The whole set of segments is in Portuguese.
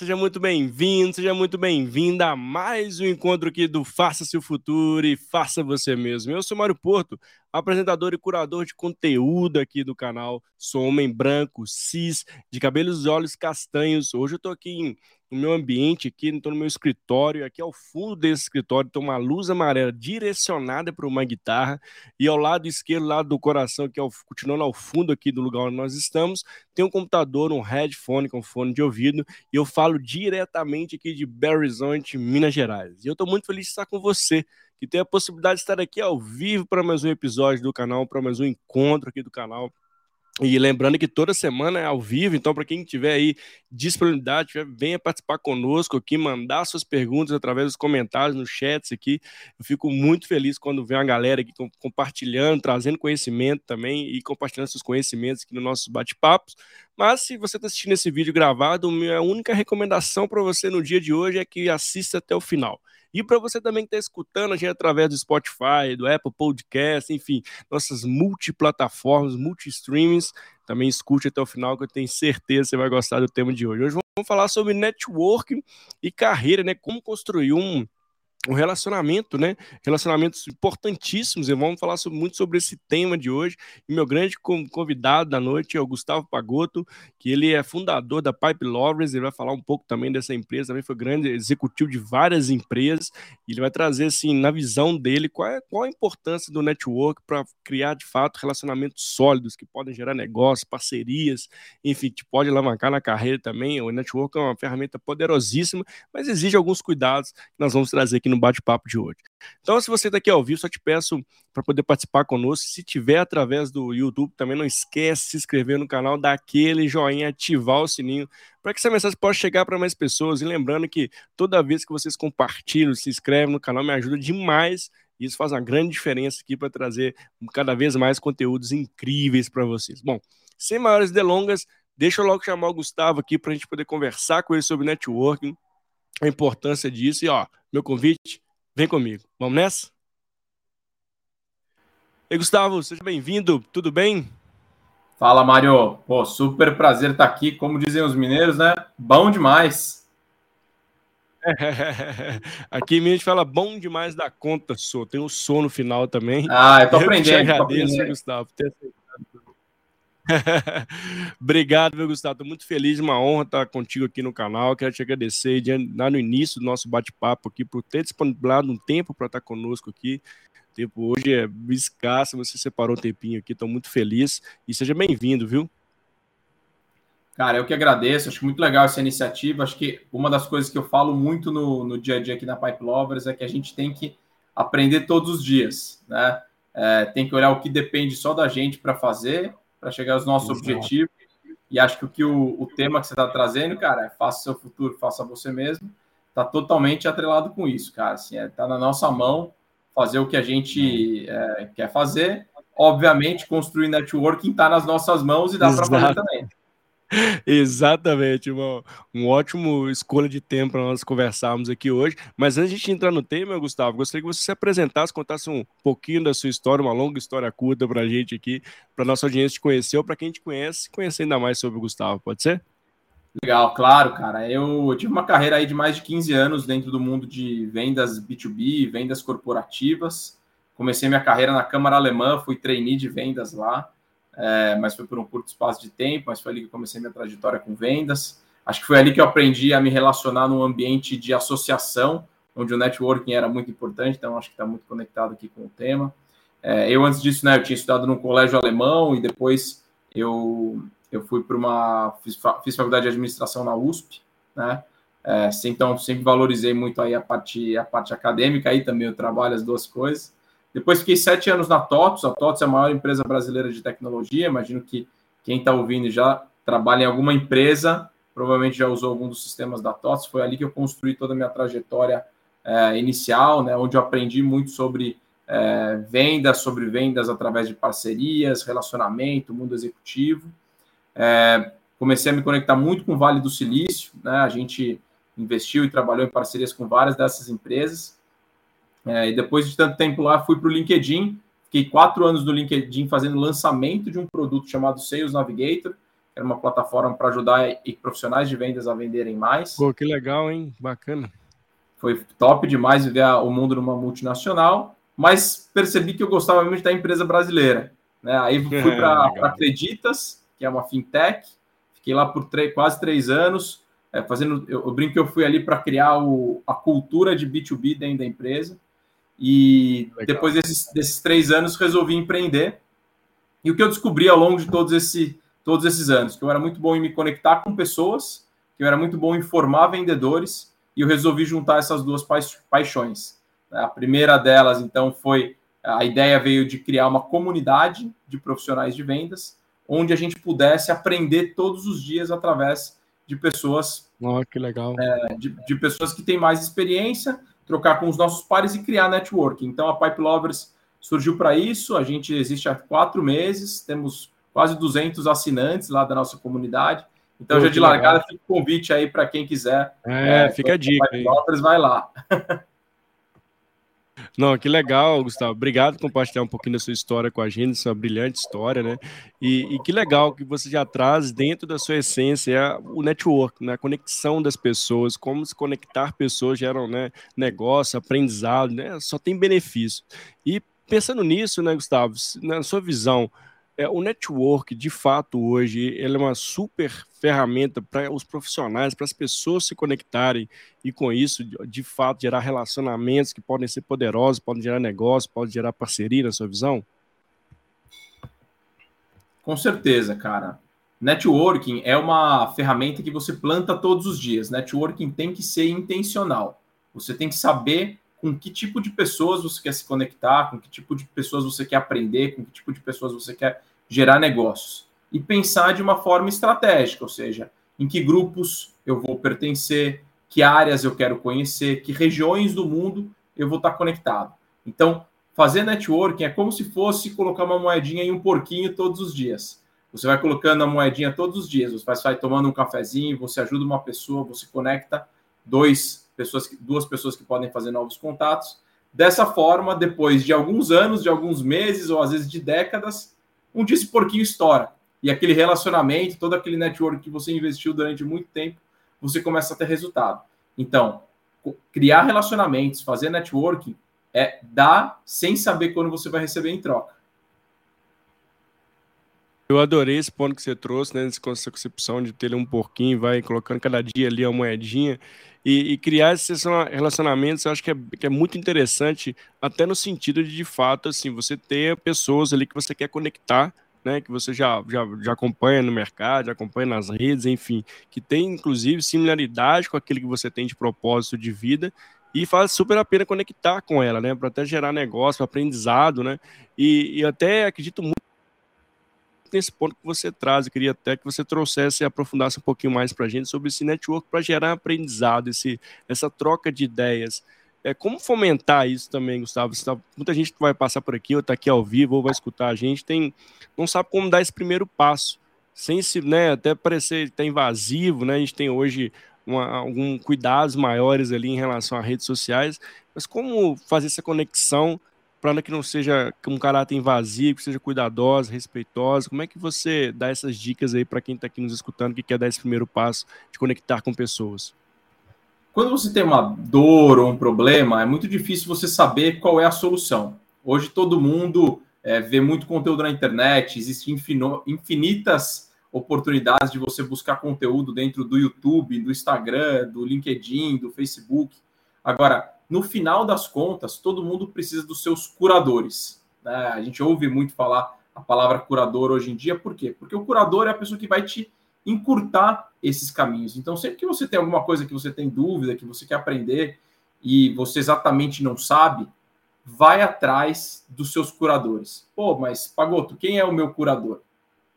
Seja muito bem-vindo, seja muito bem-vinda a mais um encontro aqui do Faça Seu Futuro e Faça Você Mesmo. Eu sou Mário Porto, apresentador e curador de conteúdo aqui do canal. Sou homem branco, cis, de cabelos e olhos castanhos. Hoje eu tô aqui em no meu ambiente aqui, estou no meu escritório, aqui ao fundo desse escritório tem uma luz amarela direcionada para uma guitarra e ao lado esquerdo, lado do coração, que é o, continuando ao fundo aqui do lugar onde nós estamos, tem um computador, um headphone com fone de ouvido e eu falo diretamente aqui de Belo Horizonte, Minas Gerais. E eu estou muito feliz de estar com você, que tem a possibilidade de estar aqui ao vivo para mais um episódio do canal, para mais um encontro aqui do canal e lembrando que toda semana é ao vivo, então para quem tiver aí disponibilidade, venha participar conosco aqui, mandar suas perguntas através dos comentários nos chats aqui. Eu fico muito feliz quando vem a galera aqui compartilhando, trazendo conhecimento também e compartilhando seus conhecimentos aqui nos nossos bate-papos. Mas se você está assistindo esse vídeo gravado, minha única recomendação para você no dia de hoje é que assista até o final. E para você também que está escutando a gente através do Spotify, do Apple Podcast, enfim, nossas multiplataformas, multi-streamings, também escute até o final que eu tenho certeza que você vai gostar do tema de hoje. Hoje vamos falar sobre networking e carreira, né? Como construir um um relacionamento, né? Relacionamentos importantíssimos. E vamos falar sobre, muito sobre esse tema de hoje. E meu grande convidado da noite é o Gustavo Pagotto, que ele é fundador da Pipe Lovers. Ele vai falar um pouco também dessa empresa. Também foi grande executivo de várias empresas. E ele vai trazer, assim, na visão dele, qual, é, qual a importância do network para criar, de fato, relacionamentos sólidos que podem gerar negócios, parcerias, enfim, que pode alavancar na carreira também. O network é uma ferramenta poderosíssima, mas exige alguns cuidados que nós vamos trazer aqui no bate-papo de hoje. Então, se você está aqui ao vivo, só te peço para poder participar conosco. Se tiver através do YouTube, também não esquece de se inscrever no canal, dar aquele joinha, ativar o sininho, para que essa mensagem possa chegar para mais pessoas. E lembrando que toda vez que vocês compartilham, se inscrevem no canal, me ajuda demais. Isso faz uma grande diferença aqui para trazer cada vez mais conteúdos incríveis para vocês. Bom, sem maiores delongas, deixa eu logo chamar o Gustavo aqui para a gente poder conversar com ele sobre networking, a importância disso. E ó, meu convite, vem comigo. Vamos nessa? Ei, Gustavo, seja bem-vindo, tudo bem? Fala, Mário. Pô, super prazer estar aqui. Como dizem os mineiros, né? Bom demais. Aqui a gente fala bom demais da conta, sou. Tem um sono final também. Ah, eu tô aprendendo. Eu te agradeço, aprendendo. Gustavo, por ter aceitado. Obrigado, meu Gustavo. Estou muito feliz, uma honra estar contigo aqui no canal. Quero te agradecer lá no início do nosso bate-papo aqui por ter disponibilizado um tempo para estar conosco aqui. O tempo hoje é escasso, você separou um tempinho aqui, estou muito feliz e seja bem-vindo, viu? Cara, eu que agradeço, acho muito legal essa iniciativa. Acho que uma das coisas que eu falo muito no, no dia a dia aqui na Pipe Lovers é que a gente tem que aprender todos os dias, né? É, tem que olhar o que depende só da gente para fazer para chegar aos nossos Exato. objetivos. E acho que o, que o, o tema que você está trazendo, cara, é faça seu futuro, faça você mesmo, está totalmente atrelado com isso, cara. Assim, é, tá na nossa mão fazer o que a gente é, quer fazer. Obviamente, construir networking está nas nossas mãos e dá para fazer também. Exatamente, uma, um ótimo escolha de tempo para nós conversarmos aqui hoje. Mas antes de entrar no tema, Gustavo, gostaria que você se apresentasse, contasse um pouquinho da sua história, uma longa história curta para a gente aqui, para nossa audiência te conhecer, ou para quem te conhece, conhecer ainda mais sobre o Gustavo, pode ser? Legal, claro, cara. Eu tive uma carreira aí de mais de 15 anos dentro do mundo de vendas B2B, vendas corporativas. Comecei minha carreira na Câmara Alemã, fui trainee de vendas lá é, mas foi por um curto espaço de tempo, mas foi ali que eu comecei minha trajetória com vendas. Acho que foi ali que eu aprendi a me relacionar num ambiente de associação, onde o networking era muito importante, então acho que está muito conectado aqui com o tema. É, eu, antes disso, né, eu tinha estudado num colégio alemão e depois eu, eu fui para uma. Fiz, fiz, faculdade de administração na USP, né? É, então, sempre valorizei muito aí a parte, a parte acadêmica, aí também eu trabalho as duas coisas. Depois fiquei sete anos na TOTS. A TOTS é a maior empresa brasileira de tecnologia. Imagino que quem está ouvindo já trabalha em alguma empresa, provavelmente já usou algum dos sistemas da TOTS. Foi ali que eu construí toda a minha trajetória é, inicial, né, onde eu aprendi muito sobre é, vendas, sobre vendas através de parcerias, relacionamento, mundo executivo. É, comecei a me conectar muito com o Vale do Silício. Né, a gente investiu e trabalhou em parcerias com várias dessas empresas. É, e depois de tanto tempo lá, fui para o LinkedIn. Fiquei quatro anos no LinkedIn fazendo lançamento de um produto chamado Sales Navigator, era uma plataforma para ajudar profissionais de vendas a venderem mais. Pô, que legal, hein? Bacana. Foi top demais viver o mundo numa multinacional, mas percebi que eu gostava estar em empresa brasileira. Né? Aí fui para Acreditas, que é uma fintech, fiquei lá por três, quase três anos, é, fazendo. Eu, eu, brinco que eu fui ali para criar o, a cultura de B2B dentro da empresa. E Legal. depois desses, desses três anos resolvi empreender. E o que eu descobri ao longo de todos, esse, todos esses anos? Que eu era muito bom em me conectar com pessoas, que eu era muito bom em formar vendedores, e eu resolvi juntar essas duas paixões. A primeira delas, então, foi a ideia veio de criar uma comunidade de profissionais de vendas, onde a gente pudesse aprender todos os dias através de pessoas. Oh, que legal. É, de, de, pessoas que têm mais experiência, trocar com os nossos pares e criar networking. Então, a Pipe Lovers surgiu para isso. A gente existe há quatro meses, temos quase 200 assinantes lá da nossa comunidade. Então, Pô, já de largada, legal. fica o convite aí para quem quiser. É, é fica a dica. Pipe Lovers, vai lá. Não, que legal, Gustavo. Obrigado por compartilhar um pouquinho da sua história com a gente, sua brilhante história, né? E, e que legal que você já traz dentro da sua essência o network, né? a conexão das pessoas, como se conectar pessoas geram né, negócio, aprendizado, né? Só tem benefício. E pensando nisso, né, Gustavo, na sua visão, é, o network, de fato, hoje, ele é uma super ferramenta para os profissionais, para as pessoas se conectarem e, com isso, de, de, fato, gerar relacionamentos que podem ser poderosos, podem gerar negócio, podem gerar parceria, na sua visão? Com certeza, cara. Networking é uma ferramenta que você planta todos os dias. Networking tem que ser intencional. Você tem que saber com que tipo de pessoas você quer se conectar, com que tipo de pessoas você quer aprender, com que tipo de pessoas você quer gerar negócios. E pensar de uma forma estratégica, ou seja, em que grupos eu vou pertencer, que áreas eu quero conhecer, que regiões do mundo eu vou estar conectado. Então, fazer networking é como se fosse colocar uma moedinha em um porquinho todos os dias. Você vai colocando a moedinha todos os dias, você vai tomando um cafezinho, você ajuda uma pessoa, você conecta dois pessoas, duas pessoas que podem fazer novos contatos. Dessa forma, depois de alguns anos, de alguns meses ou às vezes de décadas, um dia esse porquinho estoura. E aquele relacionamento, todo aquele network que você investiu durante muito tempo, você começa a ter resultado. Então, criar relacionamentos, fazer networking é dar sem saber quando você vai receber em troca. Eu adorei esse ponto que você trouxe, né? Essa concepção de ter um porquinho, vai colocando cada dia ali a moedinha. E, e, criar esses relacionamentos, eu acho que é, que é, muito interessante, até no sentido de, de fato, assim, você ter pessoas ali que você quer conectar, né, que você já, já, já acompanha no mercado, já acompanha nas redes, enfim, que tem, inclusive, similaridade com aquilo que você tem de propósito de vida, e faz super a pena conectar com ela, né, para até gerar negócio, aprendizado, né, e, e até acredito muito nesse ponto que você traz. Eu queria até que você trouxesse e aprofundasse um pouquinho mais para a gente sobre esse network para gerar aprendizado, esse, essa troca de ideias. É, como fomentar isso também, Gustavo? Tá, muita gente vai passar por aqui, ou está aqui ao vivo, ou vai escutar a gente, tem, não sabe como dar esse primeiro passo, sem se, né, até parecer até invasivo, né? A gente tem hoje uma, algum cuidados maiores ali em relação a redes sociais, mas como fazer essa conexão para que não seja um caráter invasivo, que seja cuidadosa, respeitosa? Como é que você dá essas dicas aí para quem está aqui nos escutando, que quer dar esse primeiro passo de conectar com pessoas? Quando você tem uma dor ou um problema, é muito difícil você saber qual é a solução. Hoje todo mundo é, vê muito conteúdo na internet, existem infinitas oportunidades de você buscar conteúdo dentro do YouTube, do Instagram, do LinkedIn, do Facebook. Agora, no final das contas, todo mundo precisa dos seus curadores. Né? A gente ouve muito falar a palavra curador hoje em dia, por quê? Porque o curador é a pessoa que vai te encurtar esses caminhos. Então, sempre que você tem alguma coisa que você tem dúvida, que você quer aprender e você exatamente não sabe, vai atrás dos seus curadores. Pô, mas Pagoto, quem é o meu curador?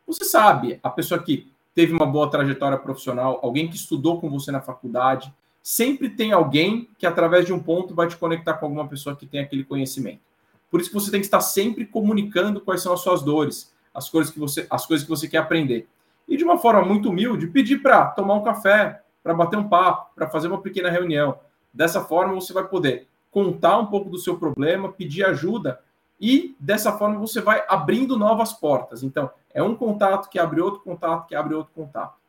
Você sabe, a pessoa que teve uma boa trajetória profissional, alguém que estudou com você na faculdade, sempre tem alguém que, através de um ponto, vai te conectar com alguma pessoa que tem aquele conhecimento. Por isso que você tem que estar sempre comunicando quais são as suas dores, as coisas que você, as coisas que você quer aprender. E de uma forma muito humilde, pedir para tomar um café, para bater um papo, para fazer uma pequena reunião. Dessa forma, você vai poder contar um pouco do seu problema, pedir ajuda E dessa forma você vai abrindo novas portas. Então, é um contato que abre outro contato, que abre outro contato.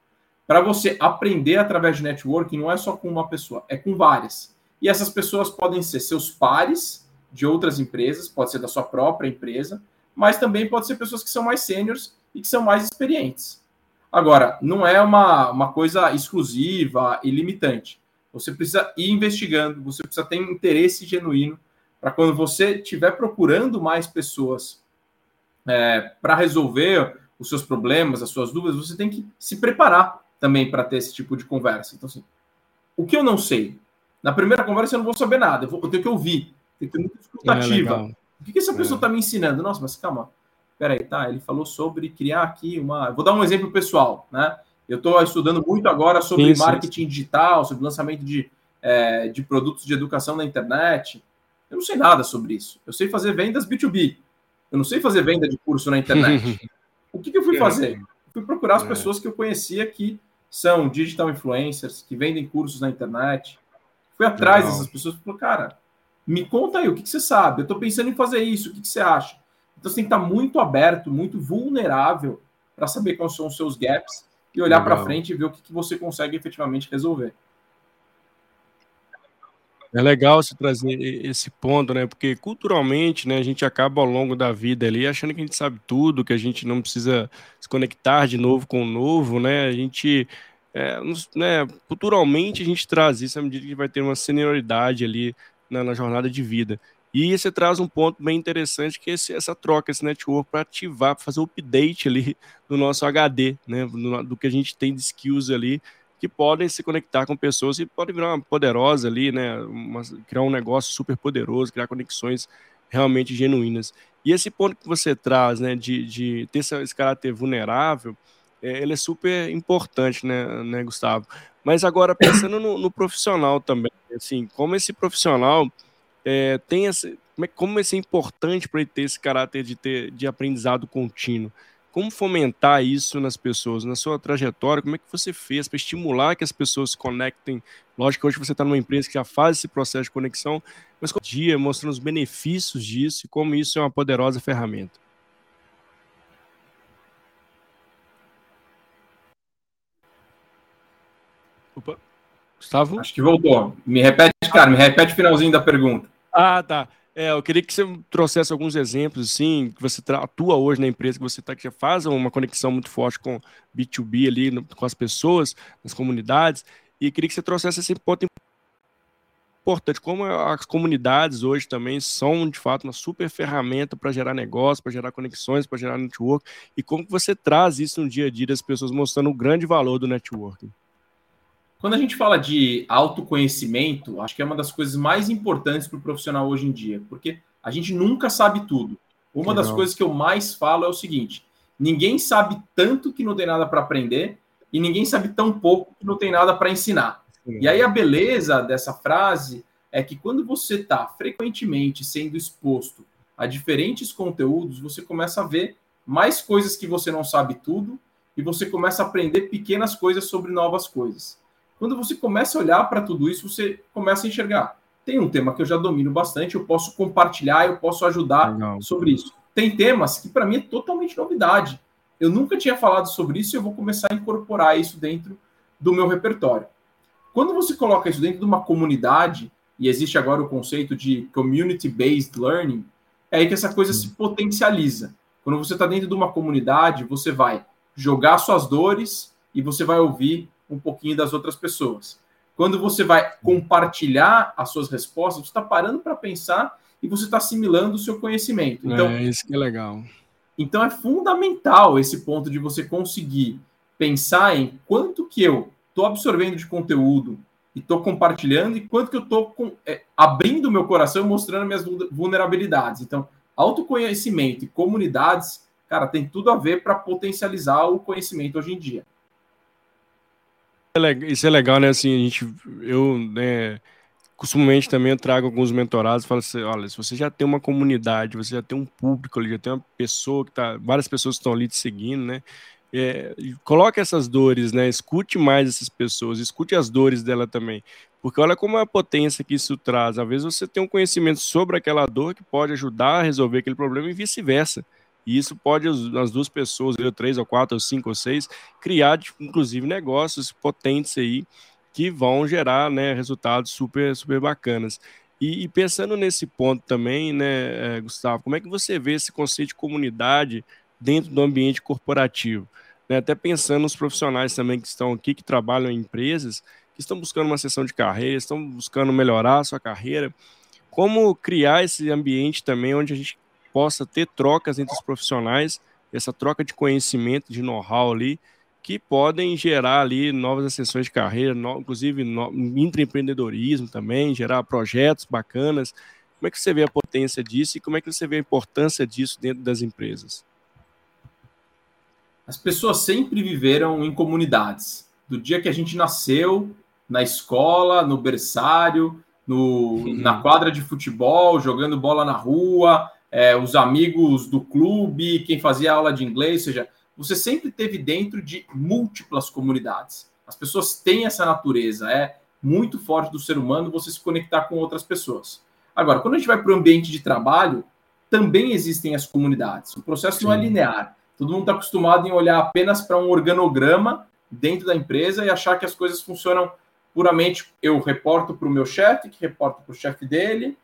Para você aprender através de networking, não é só com uma pessoa, é com várias. E essas pessoas podem ser seus pares de outras empresas, pode ser da sua própria empresa, mas também pode ser pessoas que são mais sêniores e que são mais experientes. Agora, não é uma, uma coisa exclusiva e limitante. Você precisa ir investigando, você precisa ter um interesse genuíno para quando você estiver procurando mais pessoas é, para resolver os seus problemas, as suas dúvidas, você tem que se preparar também para ter esse tipo de conversa. Então, assim, o que eu não sei? Na primeira conversa eu não vou saber nada, eu, vou, eu tenho que ouvir, tenho que ter muita escutativa. É, o que, que essa pessoa está é. me ensinando? Nossa, mas calma, peraí, tá? Ele falou sobre criar aqui uma. Vou dar um exemplo pessoal, né? Eu estou estudando muito agora sobre sim, marketing sim. digital, sobre lançamento de, é, de produtos de educação na internet. Eu não sei nada sobre isso. Eu sei fazer vendas B2B. Eu não sei fazer venda de curso na internet. o que, que eu fui é. fazer? fui procurar as é. pessoas que eu conhecia que são digital influencers, que vendem cursos na internet. Fui atrás dessas pessoas e falei, cara, me conta aí, o que, que você sabe? Eu estou pensando em fazer isso, o que, que você acha? Então você tem que estar muito aberto, muito vulnerável para saber quais são os seus gaps e olhar para frente e ver o que, que você consegue efetivamente resolver. É legal você trazer esse ponto, né? Porque culturalmente, né, a gente acaba ao longo da vida ali achando que a gente sabe tudo, que a gente não precisa se conectar de novo com o novo, né? A gente, é, né, culturalmente a gente traz isso à medida que vai ter uma senioridade ali na, na jornada de vida. E você traz um ponto bem interessante que é esse, essa troca, esse network para ativar, para fazer o update ali do nosso HD, né? Do, do que a gente tem de skills ali que podem se conectar com pessoas e podem virar uma poderosa ali, né? Uma, criar um negócio super poderoso, criar conexões realmente genuínas. E esse ponto que você traz, né, de, de ter esse, esse caráter vulnerável, é, ele é super importante, né, né Gustavo? Mas agora, pensando no, no profissional também, assim, como esse profissional é, tem esse, como, é, como é importante para ele ter esse caráter de, ter, de aprendizado contínuo. Como fomentar isso nas pessoas? Na sua trajetória, como é que você fez para estimular que as pessoas se conectem? Lógico que hoje você está numa empresa que já faz esse processo de conexão, mas com o dia mostrando os benefícios disso e como isso é uma poderosa ferramenta. Opa. Gustavo? Acho que voltou. Me repete, cara, me repete o finalzinho da pergunta. Ah, tá. É, eu queria que você trouxesse alguns exemplos, assim, que você atua hoje na empresa, que você tá, que já faz uma conexão muito forte com B2B ali, no, com as pessoas, nas comunidades, e queria que você trouxesse esse ponto importante, como as comunidades hoje também são, de fato, uma super ferramenta para gerar negócio, para gerar conexões, para gerar network, e como você traz isso no dia a dia das pessoas, mostrando o grande valor do networking. Quando a gente fala de autoconhecimento, acho que é uma das coisas mais importantes para o profissional hoje em dia, porque a gente nunca sabe tudo. Uma Legal. das coisas que eu mais falo é o seguinte: ninguém sabe tanto que não tem nada para aprender, e ninguém sabe tão pouco que não tem nada para ensinar. Sim. E aí a beleza dessa frase é que quando você está frequentemente sendo exposto a diferentes conteúdos, você começa a ver mais coisas que você não sabe tudo e você começa a aprender pequenas coisas sobre novas coisas. Quando você começa a olhar para tudo isso, você começa a enxergar. Tem um tema que eu já domino bastante, eu posso compartilhar, eu posso ajudar Legal. sobre isso. Tem temas que para mim é totalmente novidade. Eu nunca tinha falado sobre isso e eu vou começar a incorporar isso dentro do meu repertório. Quando você coloca isso dentro de uma comunidade, e existe agora o conceito de community-based learning, é aí que essa coisa se potencializa. Quando você está dentro de uma comunidade, você vai jogar suas dores e você vai ouvir um pouquinho das outras pessoas. Quando você vai compartilhar as suas respostas, você está parando para pensar e você está assimilando o seu conhecimento. Então, é isso que é legal. Então é fundamental esse ponto de você conseguir pensar em quanto que eu estou absorvendo de conteúdo e estou compartilhando e quanto que eu estou é, abrindo meu coração e mostrando minhas vulnerabilidades. Então, autoconhecimento e comunidades, cara, tem tudo a ver para potencializar o conhecimento hoje em dia. É isso é legal, né? Assim, a gente, eu, né, costumamente também eu trago alguns mentorados e falo assim, olha, se você já tem uma comunidade, você já tem um público ali, já tem uma pessoa que tá, várias pessoas estão ali te seguindo, né? é, coloque essas dores, né? Escute mais essas pessoas, escute as dores dela também. Porque olha como é a potência que isso traz. Às vezes você tem um conhecimento sobre aquela dor que pode ajudar a resolver aquele problema e vice-versa. E isso pode as duas pessoas, ou três, ou quatro, ou cinco, ou seis, criar, inclusive, negócios potentes aí que vão gerar né, resultados super, super bacanas. E, e pensando nesse ponto também, né, eh, Gustavo, como é que você vê esse conceito de comunidade dentro do ambiente corporativo? Né, até pensando nos profissionais também que estão aqui, que trabalham em empresas, que estão buscando uma sessão de carreira, estão buscando melhorar a sua carreira, como criar esse ambiente também onde a gente possa ter trocas entre os profissionais, essa troca de conhecimento, de know-how ali, que podem gerar ali novas ascensões de carreira, no, inclusive no, intraempreendedorismo também, gerar projetos bacanas. Como é que você vê a potência disso e como é que você vê a importância disso dentro das empresas? As pessoas sempre viveram em comunidades. Do dia que a gente nasceu, na escola, no berçário, no, uhum. na quadra de futebol, jogando bola na rua, é, os amigos do clube, quem fazia aula de inglês, ou seja, você sempre teve dentro de múltiplas comunidades. As pessoas têm essa natureza, é muito forte do ser humano você se conectar com outras pessoas. Agora, quando a gente vai para o ambiente de trabalho, também existem as comunidades. O processo Sim. não é linear. Todo mundo está acostumado em olhar apenas para um organograma dentro da empresa e achar que as coisas funcionam puramente. Eu reporto para o meu chefe, que reporta para o chefe dele,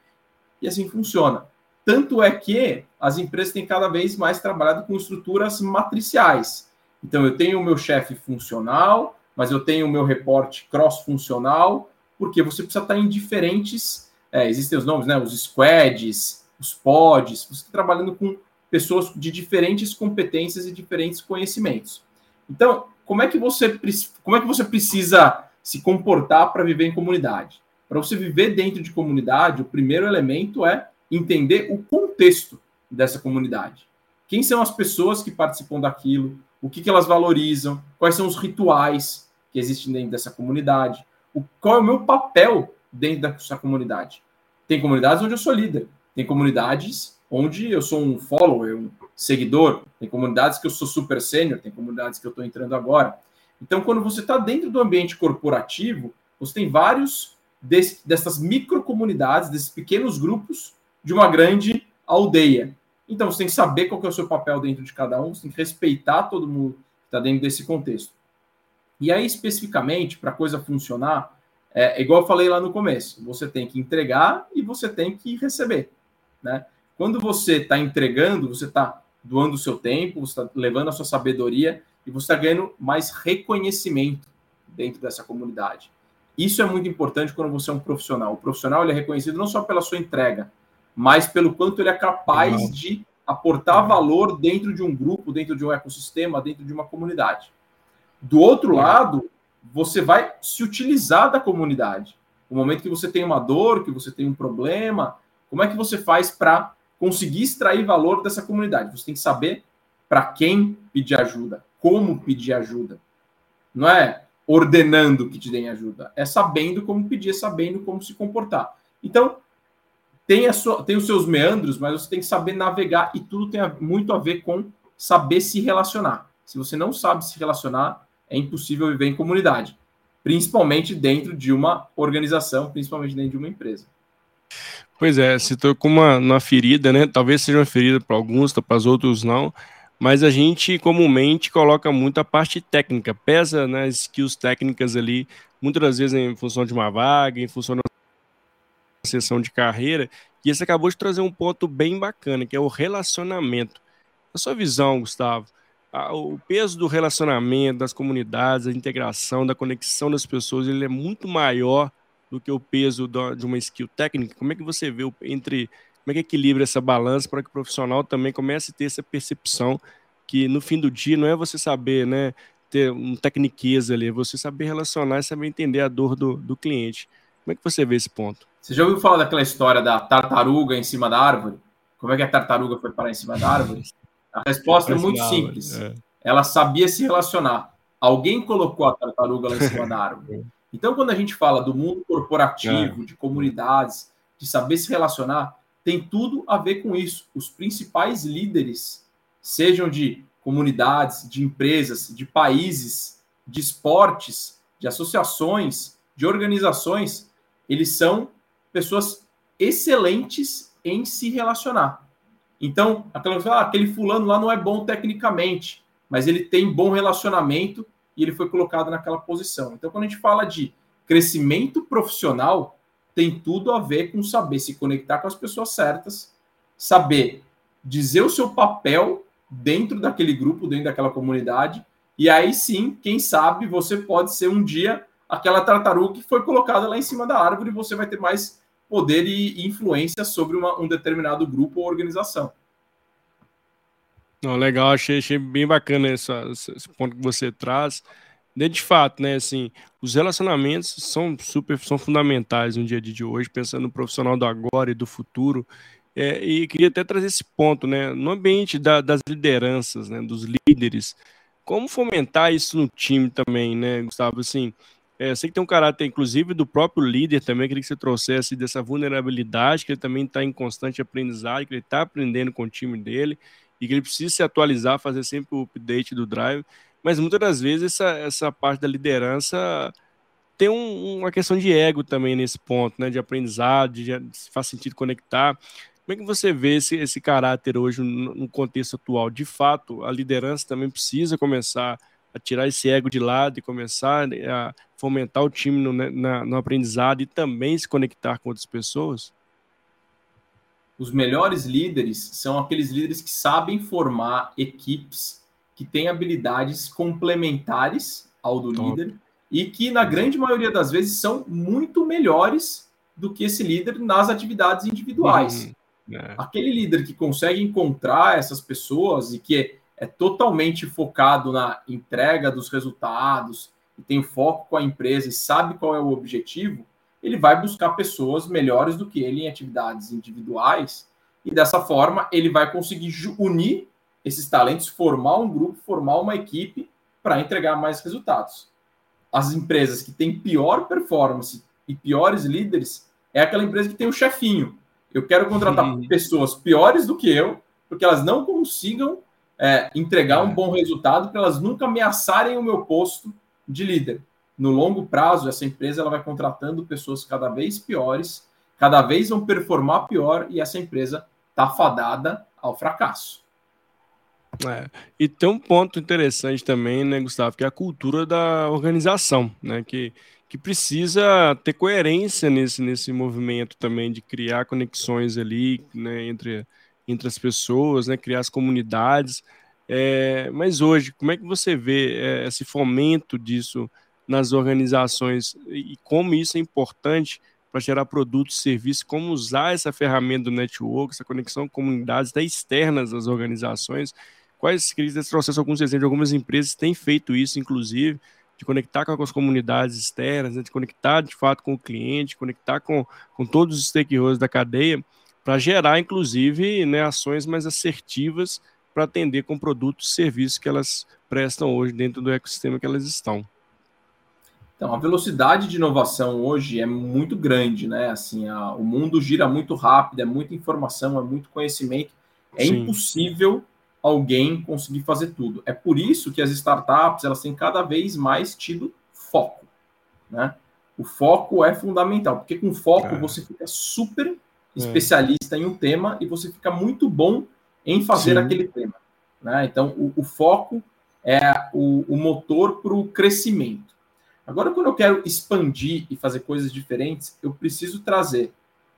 e assim funciona. Tanto é que as empresas têm cada vez mais trabalhado com estruturas matriciais. Então, eu tenho o meu chefe funcional, mas eu tenho o meu reporte cross-funcional, porque você precisa estar em diferentes. É, existem os nomes, né? Os squads, os pods, você está trabalhando com pessoas de diferentes competências e diferentes conhecimentos. Então, como é que você, como é que você precisa se comportar para viver em comunidade? Para você viver dentro de comunidade, o primeiro elemento é entender o contexto dessa comunidade. Quem são as pessoas que participam daquilo, o que, que elas valorizam, quais são os rituais que existem dentro dessa comunidade, o, qual é o meu papel dentro dessa comunidade. Tem comunidades onde eu sou líder, tem comunidades onde eu sou um follower, um seguidor, tem comunidades que eu sou super sênior, tem comunidades que eu estou entrando agora. Então, quando você está dentro do ambiente corporativo, você tem vários desse, dessas microcomunidades, desses pequenos grupos de uma grande aldeia. Então, você tem que saber qual que é o seu papel dentro de cada um, você tem que respeitar todo mundo que está dentro desse contexto. E aí, especificamente, para a coisa funcionar, é, é, igual eu falei lá no começo, você tem que entregar e você tem que receber. Né? Quando você está entregando, você está doando o seu tempo, você está levando a sua sabedoria e você está ganhando mais reconhecimento dentro dessa comunidade. Isso é muito importante quando você é um profissional. O profissional ele é reconhecido não só pela sua entrega, mas pelo quanto ele é capaz uhum. de aportar valor dentro de um grupo, dentro de um ecossistema, dentro de uma comunidade. Do outro lado, você vai se utilizar da comunidade. No momento que você tem uma dor, que você tem um problema, como é que você faz para conseguir extrair valor dessa comunidade? Você tem que saber para quem pedir ajuda, como pedir ajuda. Não é ordenando que te deem ajuda, é sabendo como pedir, é sabendo como se comportar. Então, tem, a sua, tem os seus meandros, mas você tem que saber navegar e tudo tem muito a ver com saber se relacionar. Se você não sabe se relacionar, é impossível viver em comunidade, principalmente dentro de uma organização, principalmente dentro de uma empresa. Pois é, se tocou uma, uma ferida, né? Talvez seja uma ferida para alguns, para os outros não, mas a gente comumente coloca muito a parte técnica, pesa nas né, skills técnicas ali, muitas das vezes em função de uma vaga, em função de sessão de carreira, e você acabou de trazer um ponto bem bacana, que é o relacionamento. Na sua visão, Gustavo, o peso do relacionamento, das comunidades, a integração, da conexão das pessoas, ele é muito maior do que o peso de uma skill técnica. Como é que você vê entre como é que equilibra essa balança para que o profissional também comece a ter essa percepção que no fim do dia não é você saber, né, ter um tecniqueza ali, é você saber relacionar e saber entender a dor do, do cliente. Como é que você vê esse ponto? Você já ouviu falar daquela história da tartaruga em cima da árvore? Como é que a tartaruga foi parar em cima da árvore? A resposta é muito simples. É. Ela sabia se relacionar. Alguém colocou a tartaruga lá em cima da árvore. Então, quando a gente fala do mundo corporativo, é. de comunidades, de saber se relacionar, tem tudo a ver com isso. Os principais líderes, sejam de comunidades, de empresas, de países, de esportes, de associações, de organizações, eles são pessoas excelentes em se relacionar. Então, ah, aquele fulano lá não é bom tecnicamente, mas ele tem bom relacionamento e ele foi colocado naquela posição. Então, quando a gente fala de crescimento profissional, tem tudo a ver com saber se conectar com as pessoas certas, saber dizer o seu papel dentro daquele grupo, dentro daquela comunidade, e aí sim, quem sabe você pode ser um dia aquela tartaruga que foi colocada lá em cima da árvore e você vai ter mais poder e influência sobre uma, um determinado grupo ou organização. Não, legal, achei, achei bem bacana essa, esse ponto que você traz. De fato, né, assim, os relacionamentos são super, são fundamentais no dia a dia de hoje, pensando no profissional do agora e do futuro. É, e queria até trazer esse ponto, né, no ambiente da, das lideranças, né, dos líderes, como fomentar isso no time também, né, Gustavo? Assim, é, sei que tem um caráter, inclusive, do próprio líder também, queria que você trouxesse dessa vulnerabilidade, que ele também está em constante aprendizagem, que ele está aprendendo com o time dele e que ele precisa se atualizar, fazer sempre o update do drive. Mas muitas das vezes essa, essa parte da liderança tem um, uma questão de ego também nesse ponto, né? De aprendizado, de, de faz sentido conectar. Como é que você vê esse, esse caráter hoje no, no contexto atual? De fato, a liderança também precisa começar a tirar esse ego de lado e começar né, a fomentar o time no, né, na, no aprendizado e também se conectar com outras pessoas? Os melhores líderes são aqueles líderes que sabem formar equipes que têm habilidades complementares ao do Top. líder e que, na grande maioria das vezes, são muito melhores do que esse líder nas atividades individuais. Uhum. É. Aquele líder que consegue encontrar essas pessoas e que é totalmente focado na entrega dos resultados, e tem foco com a empresa e sabe qual é o objetivo, ele vai buscar pessoas melhores do que ele em atividades individuais, e dessa forma ele vai conseguir unir esses talentos, formar um grupo, formar uma equipe para entregar mais resultados. As empresas que têm pior performance e piores líderes é aquela empresa que tem o chefinho. Eu quero contratar Sim. pessoas piores do que eu, porque elas não consigam é, entregar um bom resultado para elas nunca ameaçarem o meu posto de líder. No longo prazo, essa empresa ela vai contratando pessoas cada vez piores, cada vez vão performar pior e essa empresa está fadada ao fracasso. É, e tem um ponto interessante também, né, Gustavo, que é a cultura da organização, né, que, que precisa ter coerência nesse, nesse movimento também de criar conexões ali, né, entre entre as pessoas, né, criar as comunidades. É, mas hoje, como é que você vê é, esse fomento disso nas organizações e como isso é importante para gerar produtos e serviços, como usar essa ferramenta do network, essa conexão com comunidades até externas das organizações? Quais crises trouxeram alguns exemplos de algumas empresas que têm feito isso, inclusive, de conectar com as comunidades externas, né, de conectar de fato com o cliente, conectar com, com todos os stakeholders da cadeia, para gerar, inclusive, né, ações mais assertivas para atender com produtos e serviços que elas prestam hoje dentro do ecossistema que elas estão. Então, a velocidade de inovação hoje é muito grande, né? Assim, a, o mundo gira muito rápido, é muita informação, é muito conhecimento. É Sim. impossível alguém conseguir fazer tudo. É por isso que as startups elas têm cada vez mais tido foco, né? O foco é fundamental, porque com foco você fica super é. especialista em um tema e você fica muito bom em fazer Sim. aquele tema. Né? Então, o, o, foco é o, o motor para o crescimento. Agora, quando eu quero expandir e fazer coisas diferentes, eu preciso trazer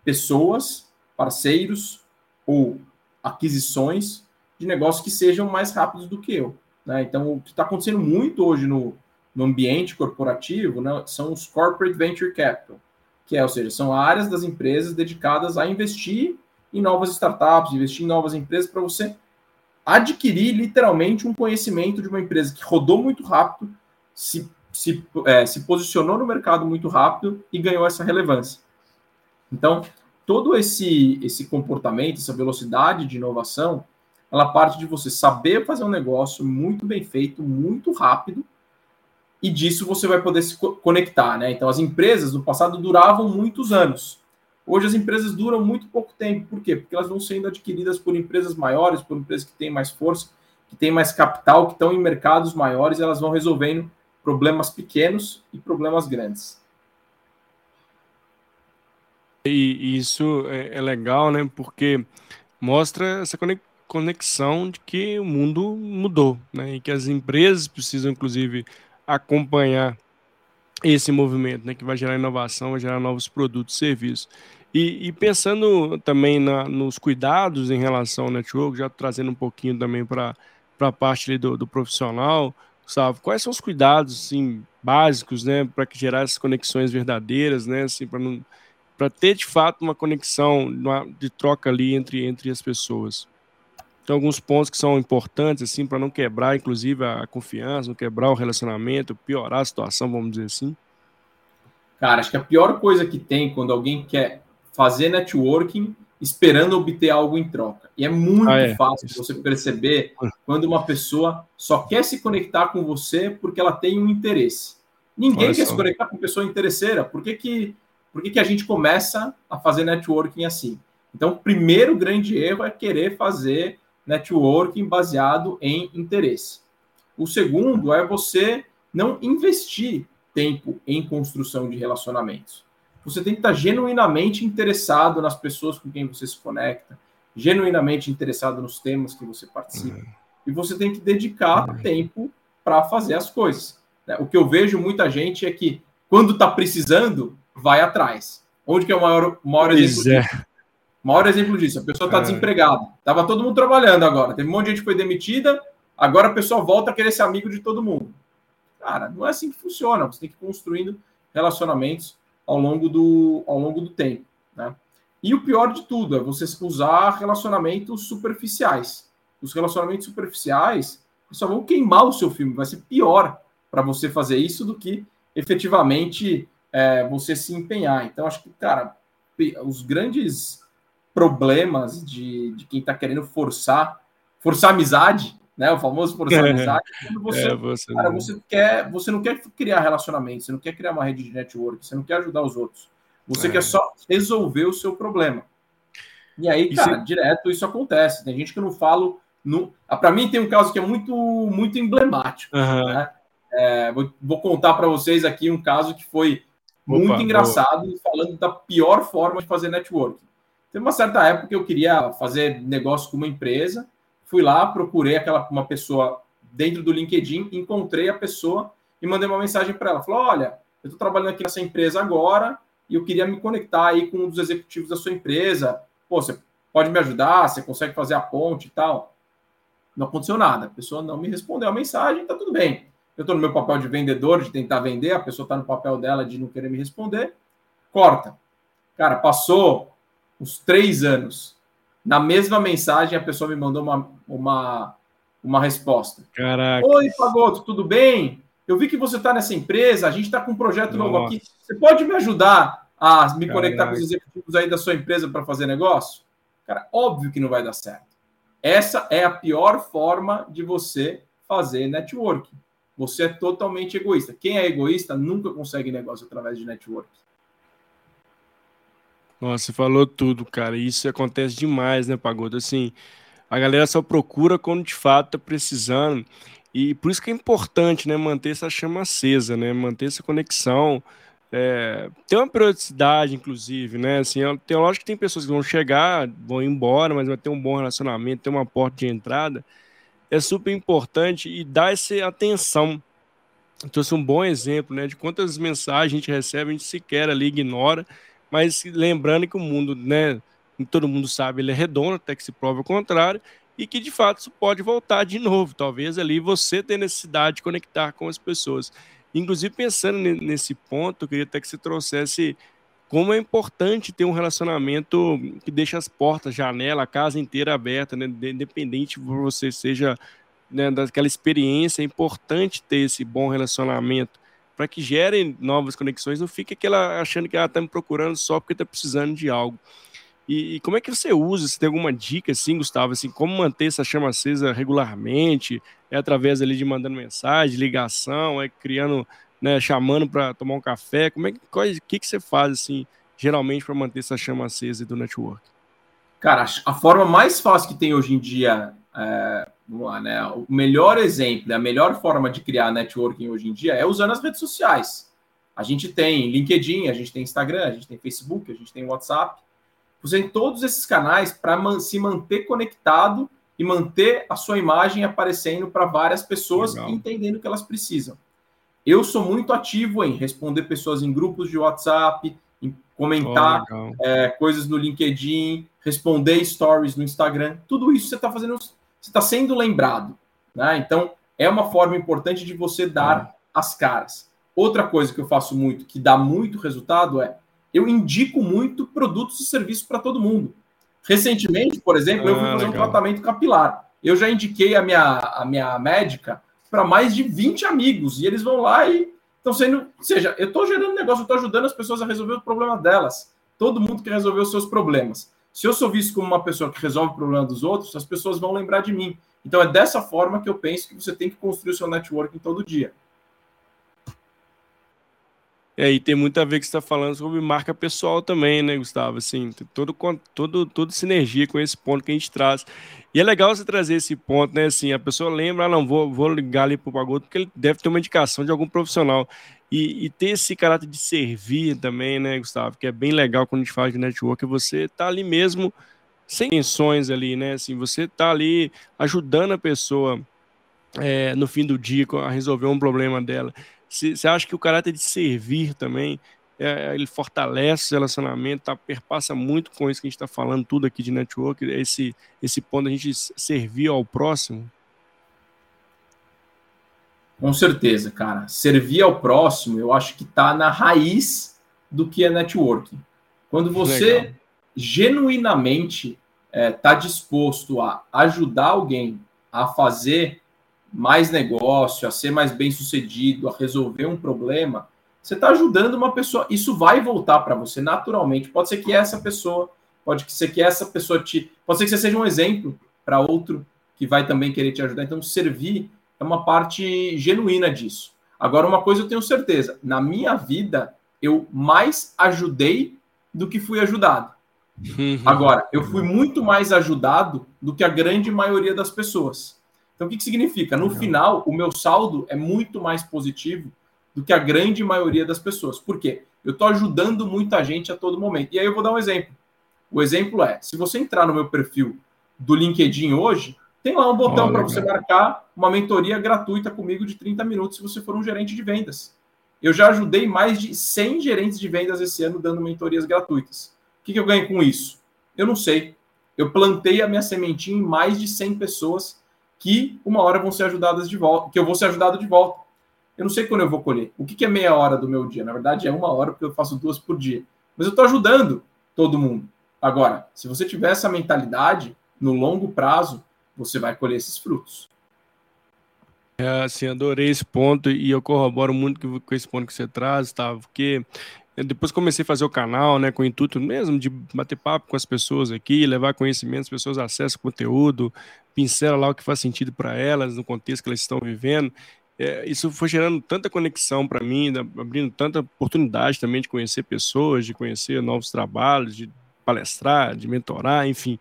pessoas, parceiros ou aquisições de negócios que sejam mais rápidos do que eu. Né? Então, o que está acontecendo muito hoje no, no ambiente corporativo né, são os corporate venture capital que é, ou seja, são áreas das empresas dedicadas a investir em novas startups, investir em novas empresas para você adquirir literalmente um conhecimento de uma empresa que rodou muito rápido, se, se, é, se posicionou no mercado muito rápido e ganhou essa relevância. Então, todo esse, esse comportamento, essa velocidade de inovação, ela parte de você saber fazer um negócio muito bem feito, muito rápido, e disso você vai poder se conectar, né? Então, as empresas no passado duravam muitos anos. Hoje as empresas duram muito pouco tempo. Por quê? Porque elas vão sendo adquiridas por empresas maiores, por empresas que têm mais força, que têm mais capital, que estão em mercados maiores, elas vão resolvendo problemas pequenos e problemas grandes. E isso é, é legal, né? Porque mostra essa conexão de que o mundo mudou, né? E que as empresas precisam, inclusive, acompanhar esse movimento, né? Que vai gerar inovação, vai gerar novos produtos e serviços. E, e pensando também na, nos cuidados em relação ao network, já trazendo um pouquinho também para a parte do, do profissional, Gustavo, quais são os cuidados assim, básicos né, para gerar essas conexões verdadeiras, né, assim, para para ter de fato uma conexão uma, de troca ali entre, entre as pessoas. Tem alguns pontos que são importantes assim para não quebrar, inclusive a confiança, não quebrar o relacionamento, piorar a situação, vamos dizer assim. Cara, acho que a pior coisa que tem quando alguém quer fazer networking esperando obter algo em troca. E é muito ah, é. fácil você perceber quando uma pessoa só quer se conectar com você porque ela tem um interesse. Ninguém Olha quer só. se conectar com pessoa interesseira. Por que, que, por que, que a gente começa a fazer networking assim? Então, o primeiro grande erro é querer fazer networking baseado em interesse. O segundo é você não investir tempo em construção de relacionamentos você tem que estar genuinamente interessado nas pessoas com quem você se conecta, genuinamente interessado nos temas que você participa. Uhum. E você tem que dedicar uhum. tempo para fazer as coisas. Né? O que eu vejo muita gente é que, quando está precisando, vai atrás. Onde que é o maior, maior exemplo é. O maior exemplo disso, a pessoa está é. desempregada. Estava todo mundo trabalhando agora. Teve um monte de gente que foi demitida, agora a pessoa volta a querer ser amigo de todo mundo. Cara, não é assim que funciona. Você tem que ir construindo relacionamentos ao longo do, ao longo do tempo. Né? E o pior de tudo é você usar relacionamentos superficiais. Os relacionamentos superficiais só vão queimar o seu filme, vai ser pior para você fazer isso do que efetivamente é, você se empenhar. Então, acho que, cara, os grandes problemas de, de quem está querendo forçar, forçar amizade, né? O famoso forçar amizade. Quando você, é, você, cara, você quer, você não quer criar relacionamento, você não quer criar uma rede de network, você não quer ajudar os outros. Você é. quer só resolver o seu problema. E aí, cara, isso... direto isso acontece. Tem gente que eu não falo. No... Ah, para mim, tem um caso que é muito, muito emblemático. Uhum. Né? É, vou, vou, contar para vocês aqui um caso que foi Opa, muito engraçado, boa. falando da pior forma de fazer network. Tem uma certa época que eu queria fazer negócio com uma empresa fui lá, procurei aquela uma pessoa dentro do LinkedIn, encontrei a pessoa e mandei uma mensagem para ela. Falou: olha, eu estou trabalhando aqui nessa empresa agora e eu queria me conectar aí com um dos executivos da sua empresa. Pô, você pode me ajudar? Você consegue fazer a ponte e tal? Não aconteceu nada. A pessoa não me respondeu a mensagem, tá tudo bem. Eu estou no meu papel de vendedor, de tentar vender, a pessoa está no papel dela de não querer me responder. Corta. Cara, passou uns três anos. Na mesma mensagem, a pessoa me mandou uma, uma, uma resposta. Caraca. Oi, Pagoto, tudo bem? Eu vi que você está nessa empresa, a gente está com um projeto Nossa. novo aqui. Você pode me ajudar a me Caraca. conectar com os executivos aí da sua empresa para fazer negócio? Cara, óbvio que não vai dar certo. Essa é a pior forma de você fazer networking. Você é totalmente egoísta. Quem é egoísta nunca consegue negócio através de networking. Nossa, você falou tudo, cara. Isso acontece demais, né, Pagoda? Assim, a galera só procura quando de fato tá precisando. E por isso que é importante, né, manter essa chama acesa, né, manter essa conexão. É, ter uma periodicidade, inclusive, né? Assim, tem, lógico que tem pessoas que vão chegar, vão embora, mas vai ter um bom relacionamento, ter uma porta de entrada. É super importante e dar essa atenção. Trouxe um bom exemplo, né? De quantas mensagens a gente recebe, a gente sequer ali ignora mas lembrando que o mundo, né, todo mundo sabe, ele é redondo até que se prove o contrário, e que de fato isso pode voltar de novo. Talvez ali você tenha necessidade de conectar com as pessoas. Inclusive, pensando nesse ponto, eu queria até que você trouxesse como é importante ter um relacionamento que deixa as portas, janela, a casa inteira aberta, né? independente de você seja né, daquela experiência, é importante ter esse bom relacionamento para que gerem novas conexões, não fique aquela achando que ela ah, está me procurando só porque está precisando de algo. E, e, como é que você usa? Você tem alguma dica, assim, Gustavo, assim, como manter essa chama acesa regularmente? É através ali de mandando mensagem, ligação, é criando, né, chamando para tomar um café? Como é que, qual, que, que você faz, assim, geralmente para manter essa chama acesa do network? Cara, a forma mais fácil que tem hoje em dia é, vamos lá, né? O melhor exemplo, a melhor forma de criar networking hoje em dia é usando as redes sociais. A gente tem LinkedIn, a gente tem Instagram, a gente tem Facebook, a gente tem WhatsApp. Você tem todos esses canais para man se manter conectado e manter a sua imagem aparecendo para várias pessoas, Legal. entendendo o que elas precisam. Eu sou muito ativo em responder pessoas em grupos de WhatsApp, comentar oh, é, coisas no LinkedIn, responder stories no Instagram. Tudo isso você está fazendo, você está sendo lembrado. Né? Então, é uma forma importante de você dar oh. as caras. Outra coisa que eu faço muito, que dá muito resultado, é eu indico muito produtos e serviços para todo mundo. Recentemente, por exemplo, ah, eu fui ah, fazer legal. um tratamento capilar. Eu já indiquei a minha, a minha médica para mais de 20 amigos. E eles vão lá e estão sendo. Seja, eu estou gerando negócio, eu estou ajudando as pessoas a resolver o problema delas. Todo mundo quer resolver os seus problemas. Se eu sou visto como uma pessoa que resolve o problema dos outros, as pessoas vão lembrar de mim. Então é dessa forma que eu penso que você tem que construir o seu networking todo dia. É, e tem muito a ver que você está falando sobre marca pessoal também, né, Gustavo? Assim, todo, todo, toda sinergia com esse ponto que a gente traz. E é legal você trazer esse ponto, né? Assim, a pessoa lembra, ah, não, vou, vou ligar ali para o Pagoto, porque ele deve ter uma indicação de algum profissional. E, e, ter esse caráter de servir também, né, Gustavo? Que é bem legal quando a gente fala de network, você tá ali mesmo sem intenções ali, né? Assim, você tá ali ajudando a pessoa é, no fim do dia a resolver um problema dela. Você acha que o caráter de servir também, é, ele fortalece o relacionamento, tá, perpassa muito com isso que a gente está falando, tudo aqui de network, esse, esse ponto a gente servir ao próximo? Com certeza, cara. Servir ao próximo, eu acho que está na raiz do que é networking. Quando você Legal. genuinamente está é, tá disposto a ajudar alguém a fazer mais negócio, a ser mais bem sucedido, a resolver um problema, você está ajudando uma pessoa. Isso vai voltar para você naturalmente. Pode ser que essa pessoa, pode ser que essa pessoa te. Pode ser que você seja um exemplo para outro que vai também querer te ajudar. Então, servir é uma parte genuína disso. Agora, uma coisa eu tenho certeza: na minha vida, eu mais ajudei do que fui ajudado. Uhum. Agora, eu fui muito mais ajudado do que a grande maioria das pessoas. Então, o que, que significa? No final, o meu saldo é muito mais positivo do que a grande maioria das pessoas. Por quê? Eu estou ajudando muita gente a todo momento. E aí eu vou dar um exemplo. O exemplo é: se você entrar no meu perfil do LinkedIn hoje, tem lá um botão para você marcar uma mentoria gratuita comigo de 30 minutos se você for um gerente de vendas. Eu já ajudei mais de 100 gerentes de vendas esse ano dando mentorias gratuitas. O que, que eu ganho com isso? Eu não sei. Eu plantei a minha sementinha em mais de 100 pessoas que uma hora vão ser ajudadas de volta, que eu vou ser ajudado de volta. Eu não sei quando eu vou colher. O que, é meia hora do meu dia? Na verdade, é uma hora, porque eu faço duas por dia. Mas eu estou ajudando todo mundo. Agora, se você tiver essa mentalidade, no longo prazo, você vai colher esses frutos. É, assim, adorei esse ponto e eu corroboro muito com esse ponto que você traz, tá? Porque depois comecei a fazer o canal, né, com o intuito mesmo de bater papo com as pessoas aqui, levar conhecimento, as pessoas acessam conteúdo, pincela lá o que faz sentido para elas, no contexto que elas estão vivendo. É, isso foi gerando tanta conexão para mim, abrindo tanta oportunidade também de conhecer pessoas, de conhecer novos trabalhos, de palestrar, de mentorar, enfim,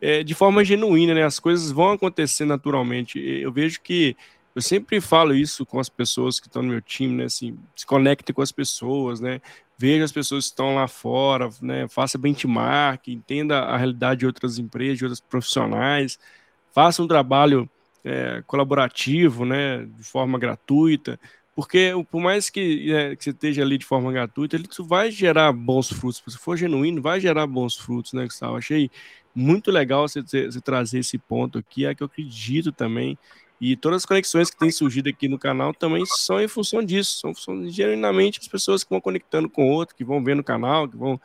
é, de forma genuína, né? As coisas vão acontecer naturalmente. Eu vejo que eu sempre falo isso com as pessoas que estão no meu time, né? Assim, se conecte com as pessoas, né? Veja as pessoas que estão lá fora, né? Faça benchmark, entenda a realidade de outras empresas, de outros profissionais faça um trabalho é, colaborativo, né, de forma gratuita, porque por mais que, é, que, você esteja ali de forma gratuita, isso vai gerar bons frutos. Se for genuíno, vai gerar bons frutos, né, Gustavo? Achei muito legal você, você trazer esse ponto aqui, é que eu acredito também. E todas as conexões que têm surgido aqui no canal também são em função disso, são função, genuinamente as pessoas que vão conectando com o outro, que vão vendo o canal, que vão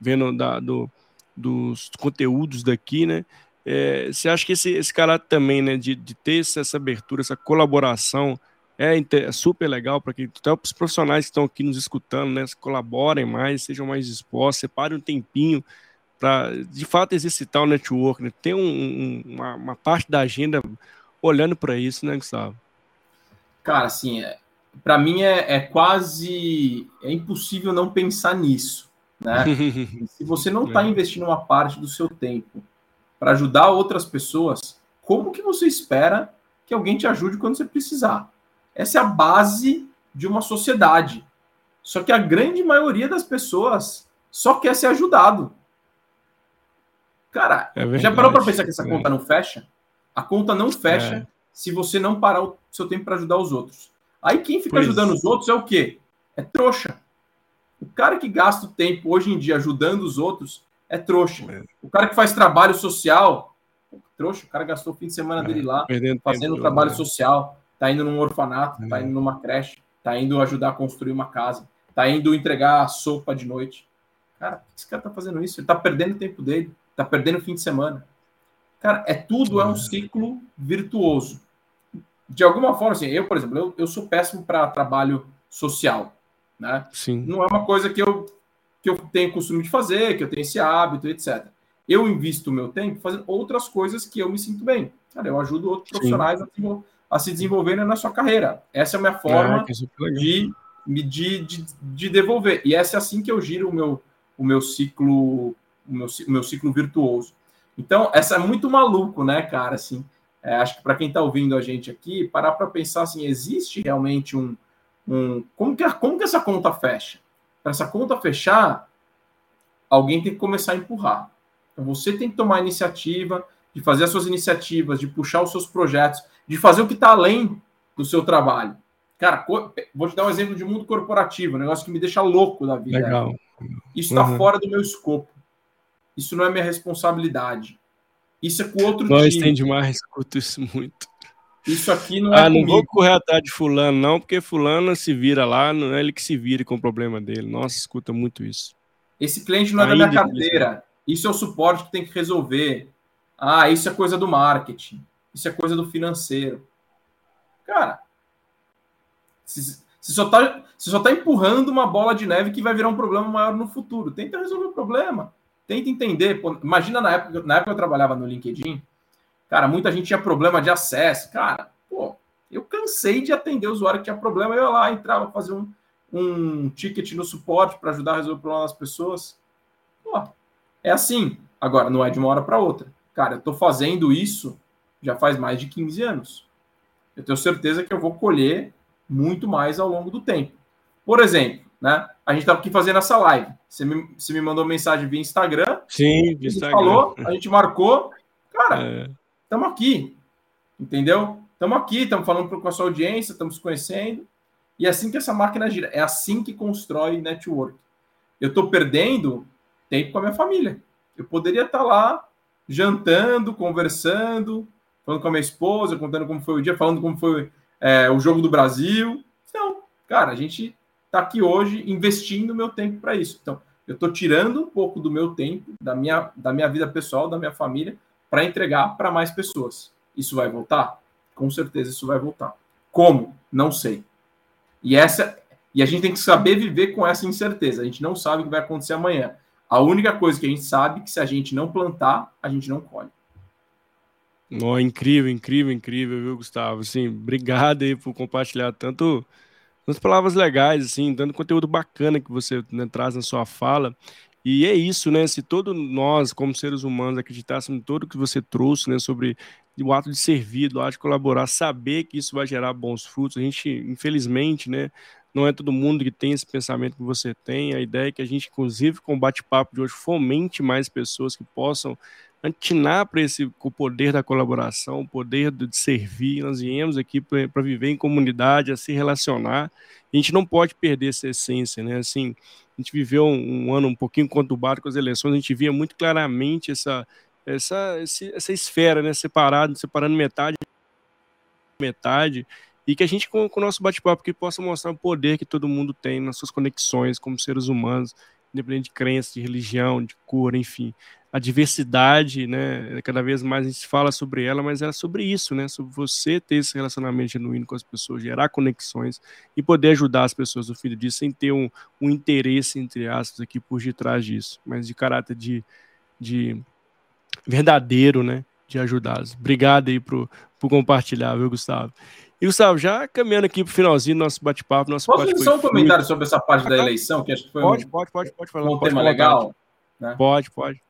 vendo da, do, dos conteúdos daqui, né? É, você acha que esse, esse caráter também, né, de, de ter essa abertura, essa colaboração, é, é super legal para que até os profissionais que estão aqui nos escutando, né, colaborem mais, sejam mais dispostos, separem um tempinho para, de fato, exercitar o network, né, ter um, um, uma, uma, parte da agenda olhando para isso, né, Gustavo? Cara, assim, é, para mim é, é quase é impossível não pensar nisso, né? Se você não está é. investindo uma parte do seu tempo para ajudar outras pessoas, como que você espera que alguém te ajude quando você precisar? Essa é a base de uma sociedade. Só que a grande maioria das pessoas só quer ser ajudado. Cara, é já parou para pensar que essa é. conta não fecha? A conta não fecha é. se você não parar o seu tempo para ajudar os outros. Aí quem fica ajudando os outros é o quê? É trouxa. O cara que gasta o tempo hoje em dia ajudando os outros é trouxa. É. O cara que faz trabalho social, trouxa, o cara gastou o fim de semana é. dele lá fazendo tempo, trabalho né? social, tá indo num orfanato, tá é. indo numa creche, tá indo ajudar a construir uma casa, tá indo entregar sopa de noite. Cara, por que esse cara tá fazendo isso? Ele tá perdendo o tempo dele, tá perdendo o fim de semana. Cara, é tudo, é um ciclo virtuoso. De alguma forma, assim, eu, por exemplo, eu, eu sou péssimo para trabalho social, né? Sim. Não é uma coisa que eu, que eu tenho costume de fazer, que eu tenho esse hábito, etc. Eu invisto o meu tempo fazendo outras coisas que eu me sinto bem. Cara, eu ajudo outros Sim. profissionais a, a, se desenvolverem na sua carreira. Essa é a minha forma é, de, de, de, de devolver. E essa é assim que eu giro o meu, o meu ciclo, o meu, o meu ciclo virtuoso. Então, essa é muito maluco, né, cara? Assim, é, acho que para quem está ouvindo a gente aqui, parar para pensar assim, existe realmente um, um como que como que essa conta fecha? Para essa conta fechar, alguém tem que começar a empurrar. Então, você tem que tomar a iniciativa de fazer as suas iniciativas, de puxar os seus projetos, de fazer o que está além do seu trabalho. Cara, vou te dar um exemplo de mundo corporativo, um negócio que me deixa louco da vida. Legal. Isso está uhum. fora do meu escopo. Isso não é minha responsabilidade. Isso é com outro Nós time. tem demais, escuto isso muito. Isso aqui não é. Ah, não comigo. vou correr atrás de fulano, não, porque fulano se vira lá, não é ele que se vira com o problema dele. Nossa, escuta muito isso. Esse cliente não é Ainda da minha carteira. Isso é o suporte que tem que resolver. Ah, isso é coisa do marketing. Isso é coisa do financeiro. Cara, você só está só tá empurrando uma bola de neve que vai virar um problema maior no futuro. Tenta resolver o problema. Tenta entender. Pô, imagina na época, na época eu trabalhava no LinkedIn, cara, muita gente tinha problema de acesso. Cara, pô, eu cansei de atender o usuário que tinha problema. Eu ia lá, entrava, fazer um, um ticket no suporte para ajudar a resolver o problema das pessoas. Pô, é assim. Agora, não é de uma hora para outra. Cara, eu estou fazendo isso já faz mais de 15 anos. Eu tenho certeza que eu vou colher muito mais ao longo do tempo. Por exemplo, né? A gente estava aqui fazendo essa live. Você me, você me mandou mensagem via Instagram. Sim, via Instagram. falou, a gente marcou. Cara, estamos é. aqui. Entendeu? Estamos aqui, estamos falando com a sua audiência, estamos conhecendo. E é assim que essa máquina gira. É assim que constrói network. Eu estou perdendo tempo com a minha família. Eu poderia estar tá lá jantando, conversando, falando com a minha esposa, contando como foi o dia, falando como foi é, o jogo do Brasil. Não, cara, a gente está aqui hoje investindo meu tempo para isso. Então, eu estou tirando um pouco do meu tempo, da minha, da minha vida pessoal, da minha família, para entregar para mais pessoas. Isso vai voltar? Com certeza isso vai voltar. Como? Não sei. E essa e a gente tem que saber viver com essa incerteza. A gente não sabe o que vai acontecer amanhã. A única coisa que a gente sabe é que se a gente não plantar, a gente não colhe. Oh, incrível, incrível, incrível, viu, Gustavo? Sim, obrigado aí por compartilhar tanto umas palavras legais, assim, dando conteúdo bacana que você né, traz na sua fala. E é isso, né? Se todos nós, como seres humanos, acreditássemos em tudo que você trouxe, né, sobre o ato de servir, o ato de colaborar, saber que isso vai gerar bons frutos, a gente, infelizmente, né, não é todo mundo que tem esse pensamento que você tem. A ideia é que a gente, inclusive, com o bate-papo de hoje, fomente mais pessoas que possam antinar para esse o poder da colaboração, o poder de servir. Nós viemos aqui para viver em comunidade, a se relacionar. A gente não pode perder essa essência, né? Assim, a gente viveu um, um ano um pouquinho conturbado com as eleições, a gente via muito claramente essa essa essa esfera, né, separado, separando metade metade e que a gente com, com o nosso bate-papo que possa mostrar o poder que todo mundo tem nas suas conexões como seres humanos, independente de crença, de religião, de cor, enfim a diversidade, né? Cada vez mais a gente fala sobre ela, mas é sobre isso, né? Sobre você ter esse relacionamento genuíno com as pessoas, gerar conexões e poder ajudar as pessoas no fim disso sem ter um, um interesse, entre aspas, aqui por detrás disso, mas de caráter de, de verdadeiro, né? De ajudá-los. Obrigado aí por, por compartilhar, viu, Gustavo? E, Gustavo, já caminhando aqui para o finalzinho do nosso bate-papo. Nosso Posso fazer só um comentário sobre essa parte da eleição, que acho que foi pode, um, pode, pode, pode falar, um pode tema legal? Né? Pode, pode.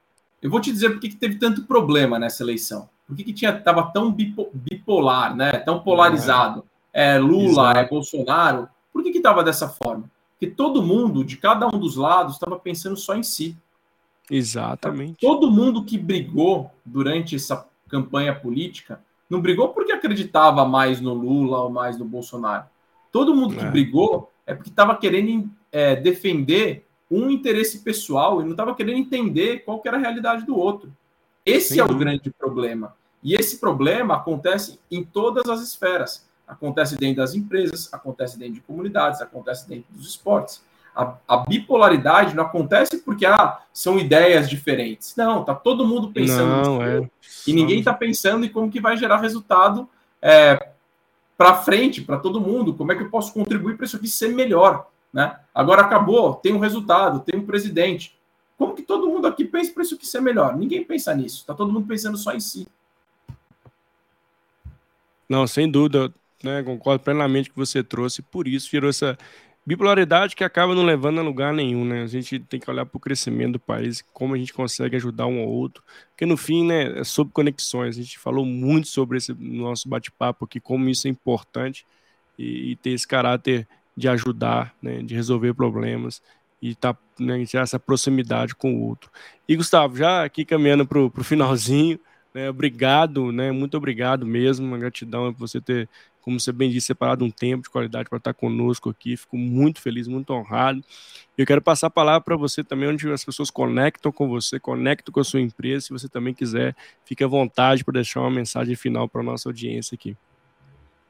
Eu vou te dizer por que teve tanto problema nessa eleição. Por que, que tinha tava tão bipolar, né? Tão polarizado? É, Lula, Exato. é Bolsonaro. Por que que estava dessa forma? Porque todo mundo, de cada um dos lados, estava pensando só em si. Exatamente. Todo mundo que brigou durante essa campanha política não brigou porque acreditava mais no Lula ou mais no Bolsonaro. Todo mundo que é. brigou é porque estava querendo é, defender um interesse pessoal e não estava querendo entender qual que era a realidade do outro. Esse Sim. é o grande problema. E esse problema acontece em todas as esferas. Acontece dentro das empresas, acontece dentro de comunidades, acontece dentro dos esportes. A, a bipolaridade não acontece porque ah, são ideias diferentes. Não, tá todo mundo pensando não, é. e ninguém está pensando em como que vai gerar resultado é, para frente, para todo mundo. Como é que eu posso contribuir para isso aqui ser melhor? Né? Agora acabou, tem um resultado, tem um presidente. Como que todo mundo aqui pensa para isso aqui ser melhor? Ninguém pensa nisso. Está todo mundo pensando só em si. Não, sem dúvida, né, concordo plenamente que você trouxe, por isso gerou essa bipolaridade que acaba não levando a lugar nenhum, né? A gente tem que olhar para o crescimento do país, como a gente consegue ajudar um ao outro, porque no fim, né, é sobre conexões. A gente falou muito sobre esse nosso bate-papo aqui, como isso é importante e, e, ter esse caráter de ajudar, né, de resolver problemas e tá, né, ter essa proximidade com o outro. E Gustavo, já aqui caminhando para o finalzinho, né, obrigado, né, muito obrigado mesmo, uma gratidão por você ter, como você bem disse, separado um tempo de qualidade para estar conosco aqui. Fico muito feliz, muito honrado. Eu quero passar a palavra para você também, onde as pessoas conectam com você, conectam com a sua empresa. Se você também quiser, fique à vontade para deixar uma mensagem final para a nossa audiência aqui.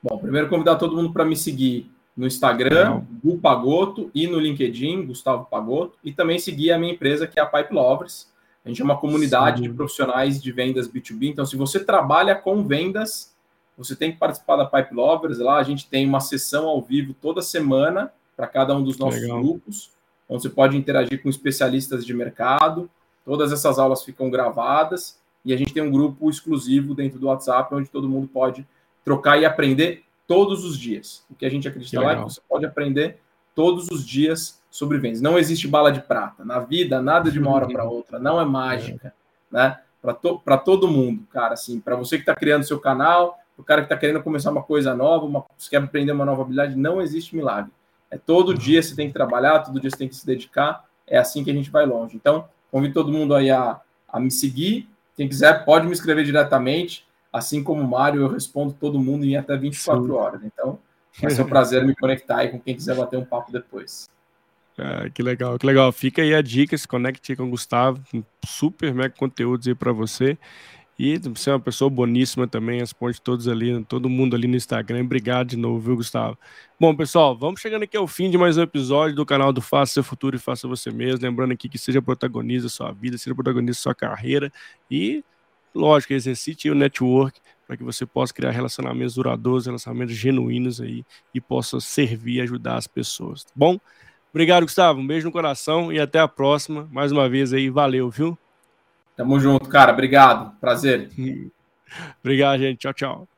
Bom, primeiro convidar todo mundo para me seguir no Instagram, Gu Pagoto, e no LinkedIn, Gustavo Pagoto, e também seguir a minha empresa, que é a Pipe Lovers. A gente é uma comunidade Sim. de profissionais de vendas B2B. Então, se você trabalha com vendas, você tem que participar da Pipe Lovers. Lá a gente tem uma sessão ao vivo toda semana para cada um dos nossos Legal. grupos, onde você pode interagir com especialistas de mercado. Todas essas aulas ficam gravadas e a gente tem um grupo exclusivo dentro do WhatsApp onde todo mundo pode trocar e aprender todos os dias. O que a gente acredita lá é que você pode aprender todos os dias sobre vendas. Não existe bala de prata. Na vida, nada de uma hora para outra. Não é mágica, é. né? Para to todo mundo, cara. Assim, para você que está criando seu canal, o cara que está querendo começar uma coisa nova, uma, você quer aprender uma nova habilidade, não existe milagre. É todo dia você tem que trabalhar, todo dia você tem que se dedicar. É assim que a gente vai longe. Então, convido todo mundo aí a, a me seguir. Quem quiser pode me escrever diretamente. Assim como o Mário, eu respondo todo mundo em até 24 Sim. horas. Então, vai ser um prazer me conectar aí com quem quiser bater um papo depois. Ah, que legal, que legal. Fica aí a dica, se conecte com o Gustavo, super mega conteúdos aí para você. E você é uma pessoa boníssima também, responde todos ali, todo mundo ali no Instagram. Obrigado de novo, viu, Gustavo? Bom, pessoal, vamos chegando aqui ao fim de mais um episódio do canal do Faça Seu Futuro e Faça Você Mesmo. Lembrando aqui que seja protagonista da sua vida, seja protagonista da sua carreira e lógico, exercite o network para que você possa criar relacionamentos duradouros, relacionamentos genuínos aí e possa servir e ajudar as pessoas. Tá bom? Obrigado, Gustavo. Um beijo no coração e até a próxima. Mais uma vez aí, valeu, viu? Tamo junto, cara. Obrigado. Prazer. Obrigado, gente. Tchau, tchau.